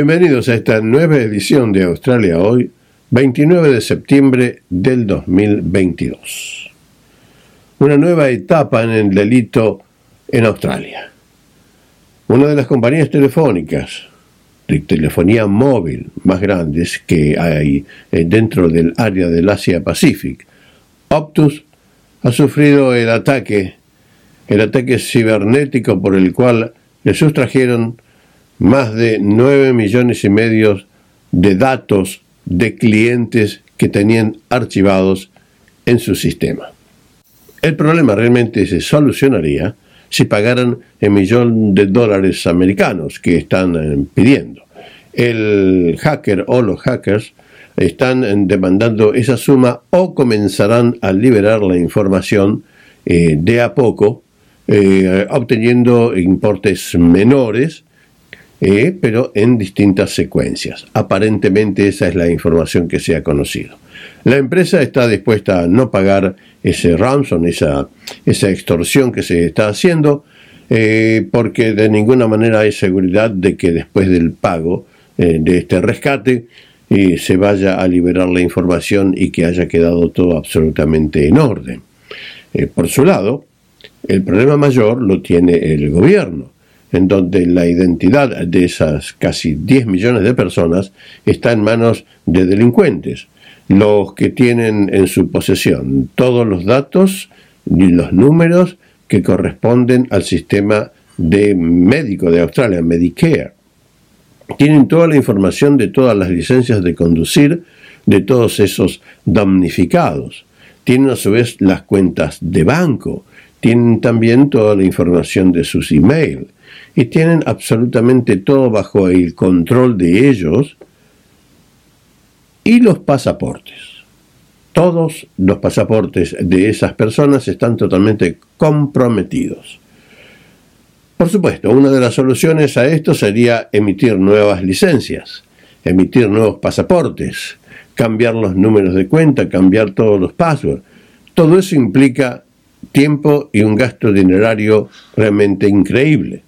Bienvenidos a esta nueva edición de Australia Hoy, 29 de septiembre del 2022. Una nueva etapa en el delito en Australia. Una de las compañías telefónicas de telefonía móvil más grandes que hay eh, dentro del área del Asia Pacific, Optus, ha sufrido el ataque, el ataque cibernético por el cual le sustrajeron más de 9 millones y medio de datos de clientes que tenían archivados en su sistema. El problema realmente se solucionaría si pagaran el millón de dólares americanos que están eh, pidiendo. El hacker o los hackers están eh, demandando esa suma o comenzarán a liberar la información eh, de a poco, obteniendo importes menores eh, pero en distintas secuencias. Aparentemente esa es la información que se ha conocido. La empresa está dispuesta a no pagar ese ransom, esa, extorsión que se está haciendo, eh, porque de ninguna manera hay seguridad de que después del pago eh, de este rescate se vaya a liberar la información y que haya quedado todo absolutamente en orden. por su lado, el problema mayor lo tiene el gobierno en donde la identidad de esas casi 10 millones de personas está en manos de delincuentes, los que tienen en su posesión todos los datos y los números que corresponden al sistema de médico de Australia, Medicare. Tienen toda la información de todas las licencias de conducir de todos esos damnificados. Tienen a su vez las cuentas de banco. Tienen también toda la información de sus emails y tienen absolutamente todo bajo el control de ellos y los pasaportes. Todos los pasaportes de esas personas están totalmente comprometidos. Por supuesto, una de las soluciones a esto sería emitir nuevas licencias, emitir nuevos pasaportes, cambiar los números de cuenta, cambiar todos los passwords. Todo eso implica tiempo y un gasto dinerario realmente increíble.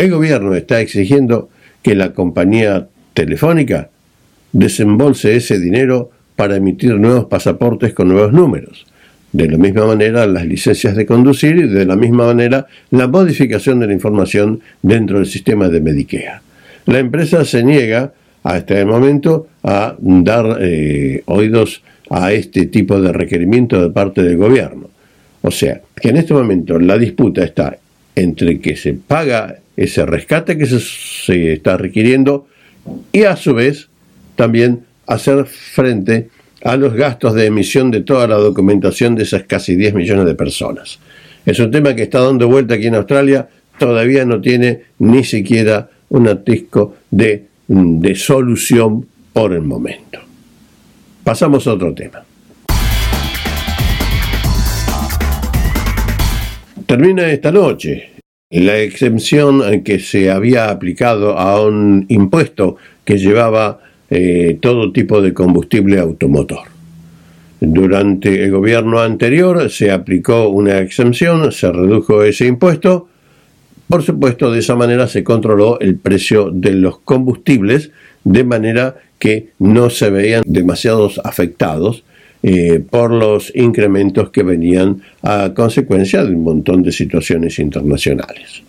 El gobierno está exigiendo que la compañía telefónica desembolse ese dinero para emitir nuevos pasaportes con nuevos números. De la misma manera, las licencias de conducir y de la misma manera, la modificación de la información dentro del sistema de Medicare. La empresa se niega hasta el momento a dar eh, oídos a este tipo de requerimiento de parte del gobierno. O sea, que en este momento la disputa está entre que se paga ese rescate que se, está requiriendo y a su vez también hacer frente a los gastos de emisión de toda la documentación de esas casi 10 millones de personas. Es un tema que está dando vuelta aquí en Australia, todavía no tiene ni siquiera un atisco de, de solución por el momento. Pasamos a otro tema. Termina esta noche la exención que se había aplicado a un impuesto que llevaba eh, todo tipo de combustible automotor. Durante el gobierno anterior se aplicó una exención, se redujo ese impuesto. Por supuesto, de esa manera se controló el precio de los combustibles de manera que no se veían demasiados afectados eh, por los incrementos que venían a consecuencia de un montón de situaciones internacionales.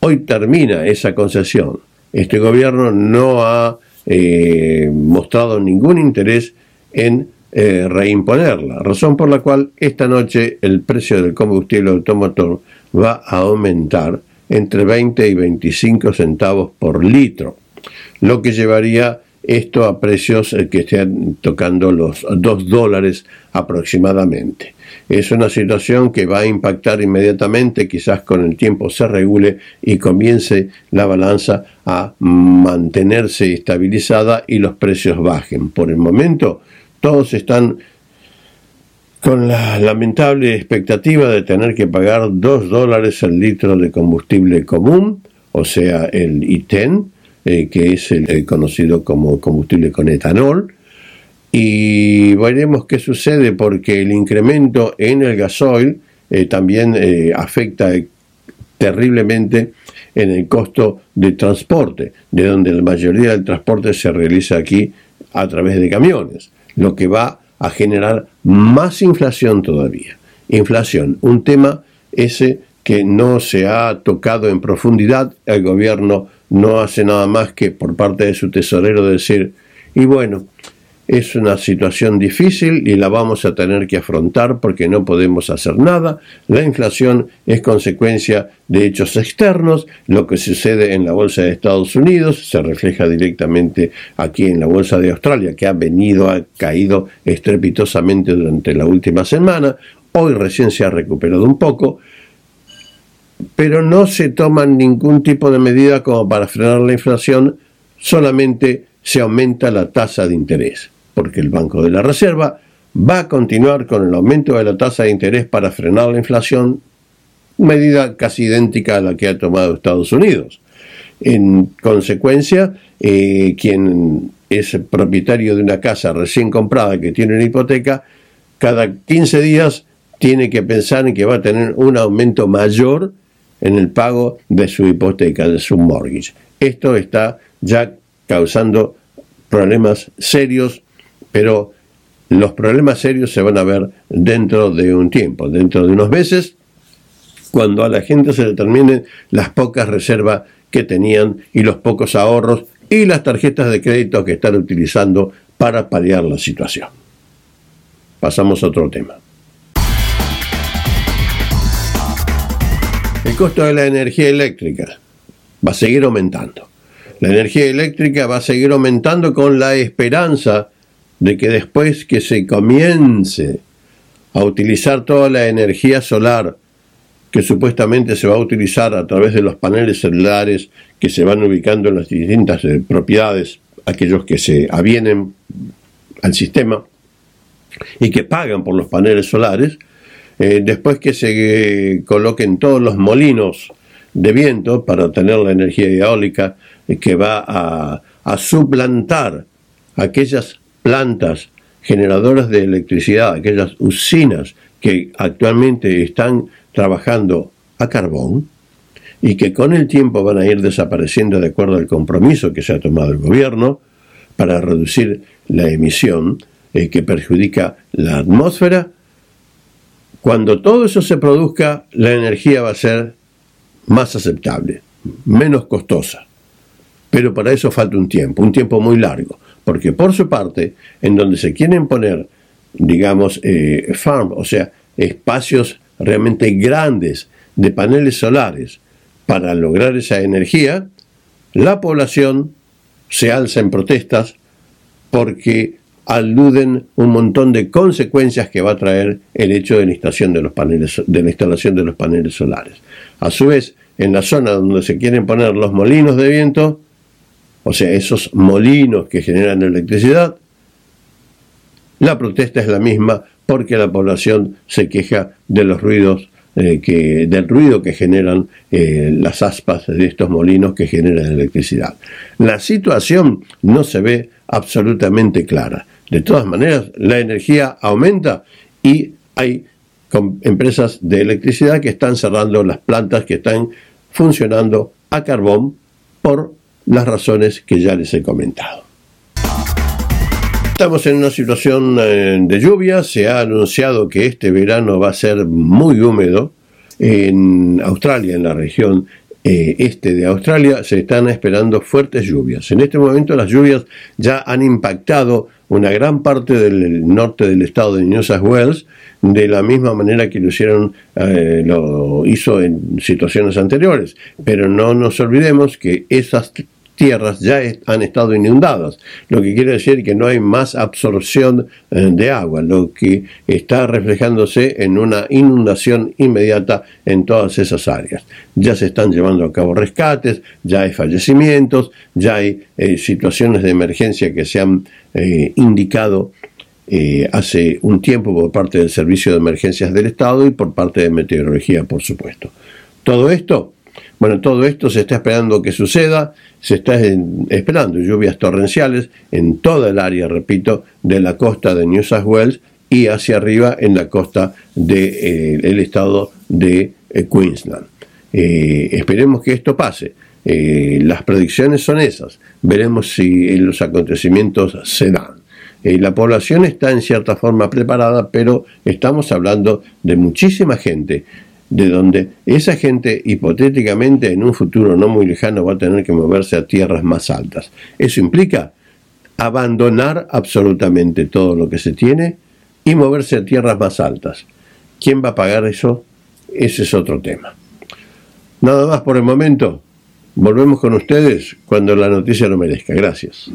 Hoy termina esa concesión. Este gobierno no ha eh, mostrado ningún interés en eh, reimponerla, razón por la cual esta noche el precio del combustible automotor va a aumentar entre 20 y 25 centavos por litro, lo que llevaría esto a precios eh, que estén tocando los 2 dólares aproximadamente. Es una situación que va a impactar inmediatamente, quizás con el tiempo se regule y comience la balanza a mantenerse estabilizada y los precios bajen. Por el momento, todos están con la lamentable expectativa de tener que pagar 2 dólares el litro de combustible común, o sea, el ITEN, eh, que es el, conocido como combustible con etanol. Y veremos qué sucede porque el incremento en el gasoil eh, también eh, afecta terriblemente en el costo de transporte, de donde la mayoría del transporte se realiza aquí a través de camiones, lo que va a generar más inflación todavía. Inflación, un tema ese que no se ha tocado en profundidad, el gobierno no hace nada más que por parte de su tesorero decir, y bueno, es una situación difícil y la vamos a tener que afrontar porque no podemos hacer nada. La inflación es consecuencia de hechos externos. Lo que sucede en la bolsa de Estados Unidos se refleja directamente aquí en la bolsa de Australia, que ha venido, ha caído estrepitosamente durante la última semana. Hoy recién se ha recuperado un poco, pero no se toman ningún tipo de medida como para frenar la inflación, solamente se aumenta la tasa de interés porque el Banco de la Reserva va a continuar con el aumento de la tasa de interés para frenar la inflación, medida casi idéntica a la que ha tomado Estados Unidos. En consecuencia, eh, quien es propietario de una casa recién comprada que tiene una hipoteca, cada 15 días tiene que pensar en que va a tener un aumento mayor en el pago de su hipoteca, de su mortgage. Esto está ya causando problemas serios pero los problemas serios se van a ver dentro de un tiempo, dentro de unos meses, cuando a la gente se determinen las pocas reservas que tenían y los pocos ahorros y las tarjetas de crédito que están utilizando para paliar la situación. Pasamos a otro tema. El costo de la energía eléctrica va a seguir aumentando. La energía eléctrica va a seguir aumentando con la esperanza de que después que se comience a utilizar toda la energía solar que supuestamente se va a utilizar a través de los paneles celulares que se van ubicando en las distintas eh, propiedades, aquellos que se avienen al sistema y que pagan por los paneles solares, eh, después que se coloquen todos los molinos de viento para tener la energía eólica eh, que va a, suplantar aquellas plantas generadoras de electricidad, aquellas usinas que actualmente están trabajando a carbón y que con el tiempo van a ir desapareciendo de acuerdo al compromiso que se ha tomado el gobierno para reducir la emisión eh, que perjudica la atmósfera, cuando todo eso se produzca, la energía va a ser más aceptable, menos costosa. Pero para eso falta un tiempo, un tiempo muy largo porque por su parte, en donde se quieren poner, digamos, eh, farm, o sea, espacios realmente grandes de paneles solares para lograr esa energía, la población se alza en protestas porque aluden un montón de consecuencias que va a traer el hecho de la instalación de los paneles, de la instalación de los paneles solares. A su vez, en la zona donde se quieren poner los molinos de viento, o sea, esos molinos que generan electricidad, la protesta es la misma porque la población se queja de los ruidos eh, que, del ruido que generan eh, las aspas de estos molinos que generan electricidad. La situación no se ve absolutamente clara. De todas maneras, la energía aumenta y hay empresas de electricidad que están cerrando las plantas que están funcionando a carbón por las razones que ya les he comentado. Estamos en una situación eh, de lluvia, se ha anunciado que este verano va a ser muy húmedo. En Australia, en la región eh, este de Australia, se están esperando fuertes lluvias. En este momento las lluvias ya han impactado una gran parte del norte del estado de New South Wales, de la misma manera que lo hicieron, eh, lo hizo en situaciones anteriores. Pero no nos olvidemos que esas tierras ya han estado inundadas, lo que quiere decir que no hay más absorción eh, de agua, lo que está reflejándose en una inundación inmediata en todas esas áreas. Ya se están llevando a cabo rescates, ya hay fallecimientos, ya hay eh, situaciones de emergencia que se han eh, indicado hace un tiempo por parte del Servicio de Emergencias del Estado y por parte de Meteorología, por supuesto. Todo esto bueno, todo esto se está esperando que suceda, se está esperando lluvias torrenciales en toda el área, repito, de la costa de New South Wales y hacia arriba en la costa del de, eh, estado de eh, Queensland. Eh, esperemos que esto pase. Las predicciones son esas. Veremos si los acontecimientos se dan. La población está en cierta forma preparada, pero estamos hablando de muchísima gente, de donde esa gente hipotéticamente en un futuro no muy lejano va a tener que moverse a tierras más altas. Eso implica abandonar absolutamente todo lo que se tiene y moverse a tierras más altas. ¿Quién va a pagar eso? Ese es otro tema. Nada más por el momento. Volvemos con ustedes cuando la noticia lo merezca. Gracias.